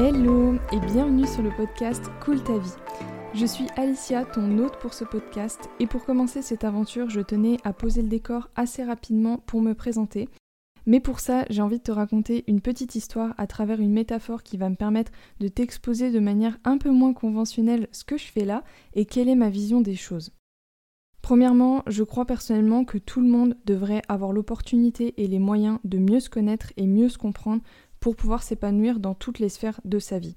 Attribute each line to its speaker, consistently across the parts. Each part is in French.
Speaker 1: Hello et bienvenue sur le podcast Cool ta vie. Je suis Alicia, ton hôte pour ce podcast, et pour commencer cette aventure, je tenais à poser le décor assez rapidement pour me présenter. Mais pour ça, j'ai envie de te raconter une petite histoire à travers une métaphore qui va me permettre de t'exposer de manière un peu moins conventionnelle ce que je fais là et quelle est ma vision des choses. Premièrement, je crois personnellement que tout le monde devrait avoir l'opportunité et les moyens de mieux se connaître et mieux se comprendre pour pouvoir s'épanouir dans toutes les sphères de sa vie.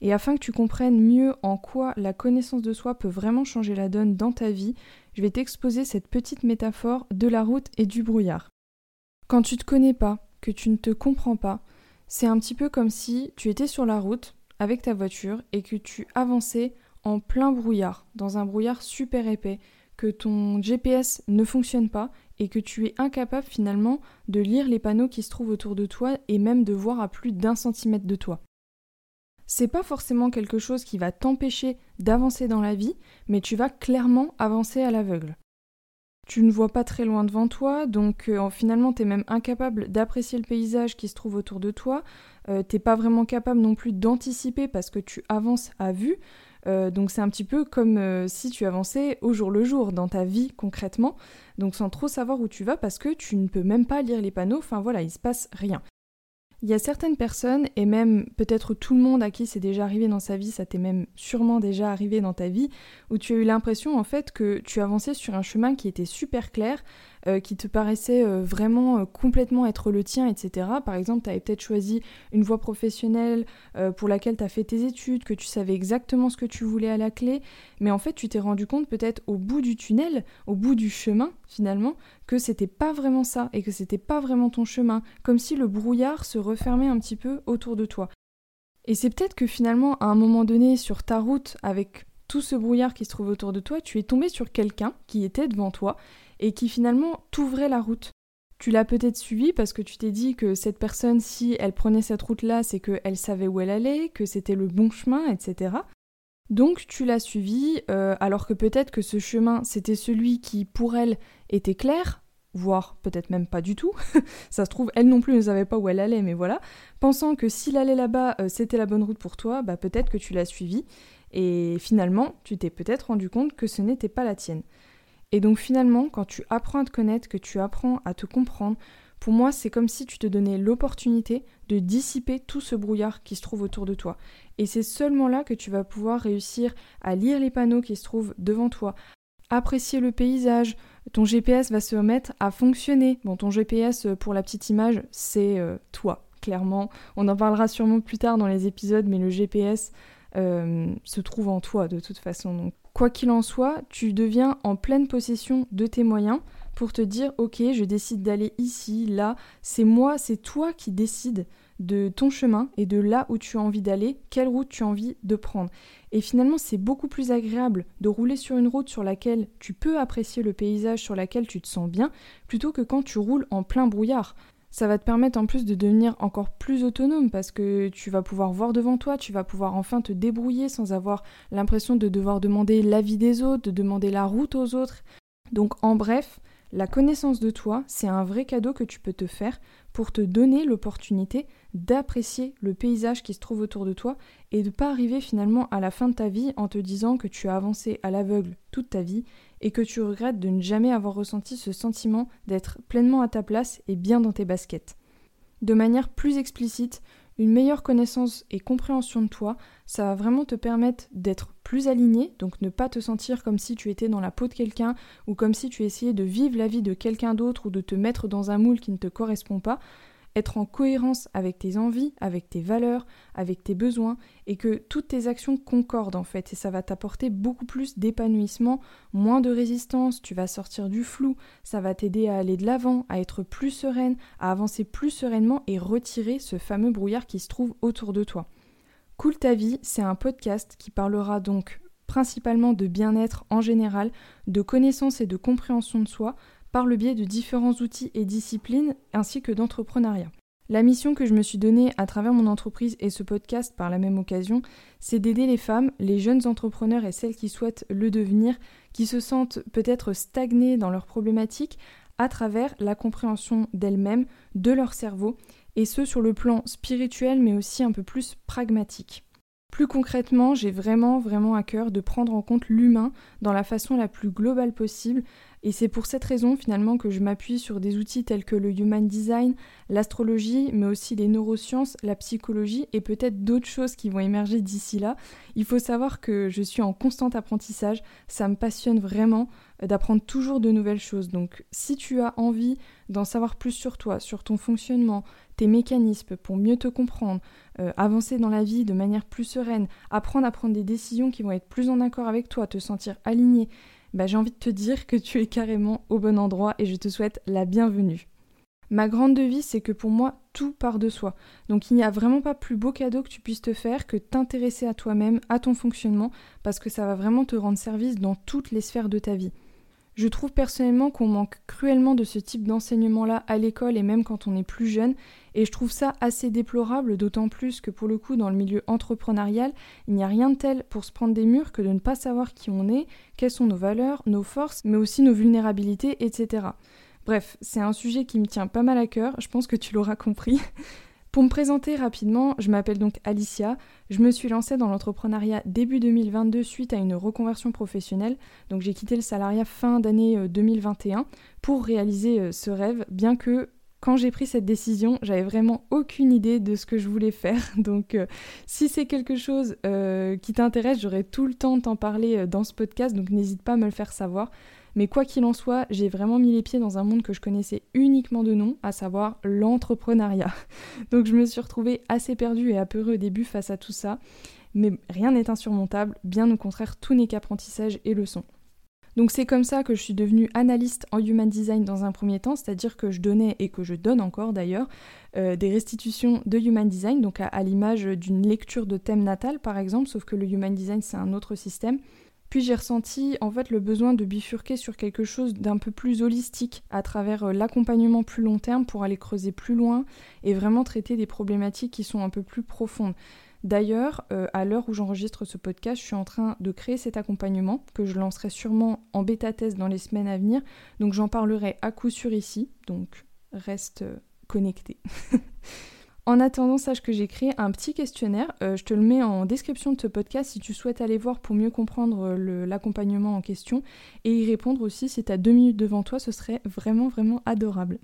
Speaker 1: Et afin que tu comprennes mieux en quoi la connaissance de soi peut vraiment changer la donne dans ta vie, je vais t'exposer cette petite métaphore de la route et du brouillard. Quand tu te connais pas, que tu ne te comprends pas, c'est un petit peu comme si tu étais sur la route avec ta voiture et que tu avançais en plein brouillard, dans un brouillard super épais, que ton GPS ne fonctionne pas et que tu es incapable finalement de lire les panneaux qui se trouvent autour de toi et même de voir à plus d'un centimètre de toi. C'est pas forcément quelque chose qui va t'empêcher d'avancer dans la vie, mais tu vas clairement avancer à l'aveugle. Tu ne vois pas très loin devant toi, donc euh, finalement tu es même incapable d'apprécier le paysage qui se trouve autour de toi. Euh, t'es pas vraiment capable non plus d'anticiper parce que tu avances à vue. Euh, donc c'est un petit peu comme euh, si tu avançais au jour le jour dans ta vie concrètement, donc sans trop savoir où tu vas parce que tu ne peux même pas lire les panneaux, enfin voilà, il se passe rien. Il y a certaines personnes, et même peut-être tout le monde à qui c'est déjà arrivé dans sa vie, ça t'est même sûrement déjà arrivé dans ta vie, où tu as eu l'impression en fait que tu avançais sur un chemin qui était super clair, euh, qui te paraissait euh, vraiment euh, complètement être le tien, etc. Par exemple, tu avais peut-être choisi une voie professionnelle pour laquelle tu as fait tes études, que tu savais exactement ce que tu voulais à la clé, mais en fait tu t'es rendu compte peut-être au bout du tunnel, au bout du chemin finalement, que c'était pas vraiment ça et que c'était pas vraiment ton chemin, comme si le brouillard se refermait un petit peu autour de toi. Et c'est peut-être que finalement, à un moment donné, sur ta route, avec tout ce brouillard qui se trouve autour de toi, tu es tombé sur quelqu'un qui était devant toi et qui finalement t'ouvrait la route. Tu l'as peut-être suivi parce que tu t'es dit que cette personne, si elle prenait cette route-là, c'est qu'elle savait où elle allait, que c'était le bon chemin, etc. Donc tu l'as suivi, euh, alors que peut-être que ce chemin, c'était celui qui, pour elle, était clair, voire peut-être même pas du tout. Ça se trouve, elle non plus ne savait pas où elle allait, mais voilà. Pensant que s'il allait là-bas, euh, c'était la bonne route pour toi, bah peut-être que tu l'as suivi, et finalement, tu t'es peut-être rendu compte que ce n'était pas la tienne. Et donc finalement, quand tu apprends à te connaître, que tu apprends à te comprendre, pour moi, c'est comme si tu te donnais l'opportunité de dissiper tout ce brouillard qui se trouve autour de toi. Et c'est seulement là que tu vas pouvoir réussir à lire les panneaux qui se trouvent devant toi, apprécier le paysage, ton GPS va se remettre à fonctionner. Bon, ton GPS, pour la petite image, c'est euh, toi, clairement. On en parlera sûrement plus tard dans les épisodes, mais le GPS euh, se trouve en toi de toute façon. Quoi qu'il en soit, tu deviens en pleine possession de tes moyens pour te dire ok, je décide d'aller ici, là, c'est moi, c'est toi qui décides de ton chemin et de là où tu as envie d'aller, quelle route tu as envie de prendre. Et finalement, c'est beaucoup plus agréable de rouler sur une route sur laquelle tu peux apprécier le paysage, sur laquelle tu te sens bien, plutôt que quand tu roules en plein brouillard. Ça va te permettre en plus de devenir encore plus autonome parce que tu vas pouvoir voir devant toi, tu vas pouvoir enfin te débrouiller sans avoir l'impression de devoir demander l'avis des autres, de demander la route aux autres. Donc en bref, la connaissance de toi, c'est un vrai cadeau que tu peux te faire pour te donner l'opportunité d'apprécier le paysage qui se trouve autour de toi et de ne pas arriver finalement à la fin de ta vie en te disant que tu as avancé à l'aveugle toute ta vie et que tu regrettes de ne jamais avoir ressenti ce sentiment d'être pleinement à ta place et bien dans tes baskets. De manière plus explicite, une meilleure connaissance et compréhension de toi, ça va vraiment te permettre d'être plus aligné, donc ne pas te sentir comme si tu étais dans la peau de quelqu'un ou comme si tu essayais de vivre la vie de quelqu'un d'autre ou de te mettre dans un moule qui ne te correspond pas, être en cohérence avec tes envies, avec tes valeurs, avec tes besoins, et que toutes tes actions concordent en fait, et ça va t'apporter beaucoup plus d'épanouissement, moins de résistance, tu vas sortir du flou, ça va t'aider à aller de l'avant, à être plus sereine, à avancer plus sereinement et retirer ce fameux brouillard qui se trouve autour de toi. Cool ta vie, c'est un podcast qui parlera donc principalement de bien-être en général, de connaissance et de compréhension de soi, par le biais de différents outils et disciplines ainsi que d'entrepreneuriat. La mission que je me suis donnée à travers mon entreprise et ce podcast par la même occasion, c'est d'aider les femmes, les jeunes entrepreneurs et celles qui souhaitent le devenir, qui se sentent peut-être stagnées dans leurs problématiques, à travers la compréhension d'elles-mêmes, de leur cerveau et ce sur le plan spirituel mais aussi un peu plus pragmatique. Plus concrètement, j'ai vraiment vraiment à cœur de prendre en compte l'humain dans la façon la plus globale possible et c'est pour cette raison finalement que je m'appuie sur des outils tels que le human design, l'astrologie, mais aussi les neurosciences, la psychologie et peut-être d'autres choses qui vont émerger d'ici là. Il faut savoir que je suis en constant apprentissage, ça me passionne vraiment d'apprendre toujours de nouvelles choses. Donc si tu as envie d'en savoir plus sur toi, sur ton fonctionnement, tes mécanismes pour mieux te comprendre, euh, avancer dans la vie de manière plus sereine, apprendre à prendre des décisions qui vont être plus en accord avec toi, te sentir aligné, bah, j'ai envie de te dire que tu es carrément au bon endroit et je te souhaite la bienvenue. Ma grande devise, c'est que pour moi, tout part de soi. Donc il n'y a vraiment pas plus beau cadeau que tu puisses te faire que t'intéresser à toi-même, à ton fonctionnement, parce que ça va vraiment te rendre service dans toutes les sphères de ta vie. Je trouve personnellement qu'on manque cruellement de ce type d'enseignement-là à l'école et même quand on est plus jeune, et je trouve ça assez déplorable, d'autant plus que pour le coup dans le milieu entrepreneurial, il n'y a rien de tel pour se prendre des murs que de ne pas savoir qui on est, quelles sont nos valeurs, nos forces, mais aussi nos vulnérabilités, etc. Bref, c'est un sujet qui me tient pas mal à cœur, je pense que tu l'auras compris. Pour me présenter rapidement, je m'appelle donc Alicia. Je me suis lancée dans l'entrepreneuriat début 2022 suite à une reconversion professionnelle. Donc j'ai quitté le salariat fin d'année 2021 euh, pour réaliser euh, ce rêve, bien que quand j'ai pris cette décision, j'avais vraiment aucune idée de ce que je voulais faire. Donc euh, si c'est quelque chose qui t'intéresse, j'aurai tout le temps de t'en parler dans ce podcast, donc n'hésite pas à me le faire savoir. Mais quoi qu'il en soit, j'ai vraiment mis les pieds dans un monde que je connaissais uniquement de nom, à savoir l'entrepreneuriat. Donc je me suis retrouvée assez perdue et apeurée au début face à tout ça. Mais rien n'est insurmontable, bien au contraire, tout n'est qu'apprentissage et leçon. Donc c'est comme ça que je suis devenue analyste en human design dans un premier temps, c'est-à-dire que je donnais et que je donne encore d'ailleurs euh, des restitutions de human design, donc à l'image d'une lecture de thème natal par exemple, sauf que le human design c'est un autre système. Puis j'ai ressenti en fait le besoin de bifurquer sur quelque chose d'un peu plus holistique à travers euh, l'accompagnement plus long terme pour aller creuser plus loin et vraiment traiter des problématiques qui sont un peu plus profondes. D'ailleurs, euh, à l'heure où j'enregistre ce podcast, je suis en train de créer cet accompagnement que je lancerai sûrement en bêta-test dans les semaines à venir. Donc j'en parlerai à coup sûr ici. Donc reste euh, connecté. En attendant, sache que j'ai créé un petit questionnaire. Euh, je te le mets en description de ce podcast si tu souhaites aller voir pour mieux comprendre euh, l'accompagnement en question et y répondre aussi si tu as deux minutes devant toi, ce serait vraiment vraiment adorable.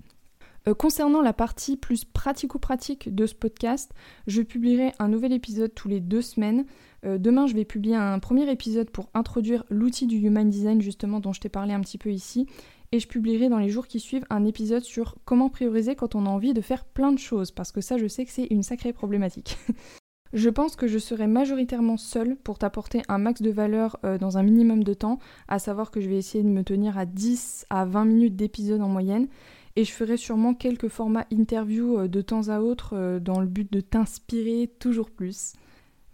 Speaker 1: Euh, concernant la partie plus pratico-pratique de ce podcast, je publierai un nouvel épisode tous les deux semaines. demain, je vais publier un premier épisode pour introduire l'outil du Human Design justement dont je t'ai parlé un petit peu ici et je publierai dans les jours qui suivent un épisode sur comment prioriser quand on a envie de faire plein de choses, parce que ça je sais que c'est une sacrée problématique. je pense que je serai majoritairement seule pour t'apporter un max de valeur euh, dans un minimum de temps, à savoir que je vais essayer de me tenir à 10 à 20 minutes d'épisode en moyenne, et je ferai sûrement quelques formats interview euh, de temps à autre euh, dans le but de t'inspirer toujours plus.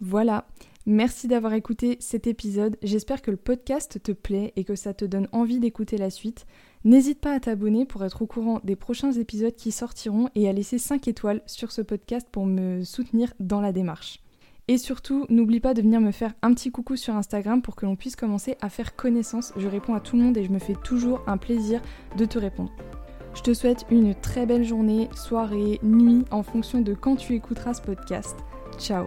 Speaker 1: Voilà, Merci d'avoir écouté cet épisode. J'espère que le podcast te plaît et que ça te donne envie d'écouter la suite. N'hésite pas à t'abonner pour être au courant des prochains épisodes qui sortiront et à laisser 5 étoiles sur ce podcast pour me soutenir dans la démarche. Et surtout, n'oublie pas de venir me faire un petit coucou sur Instagram pour que l'on puisse commencer à faire connaissance. Je réponds à tout le monde et je me fais toujours un plaisir de te répondre. Je te souhaite une très belle journée, soirée, nuit en fonction de quand tu écouteras ce podcast. Ciao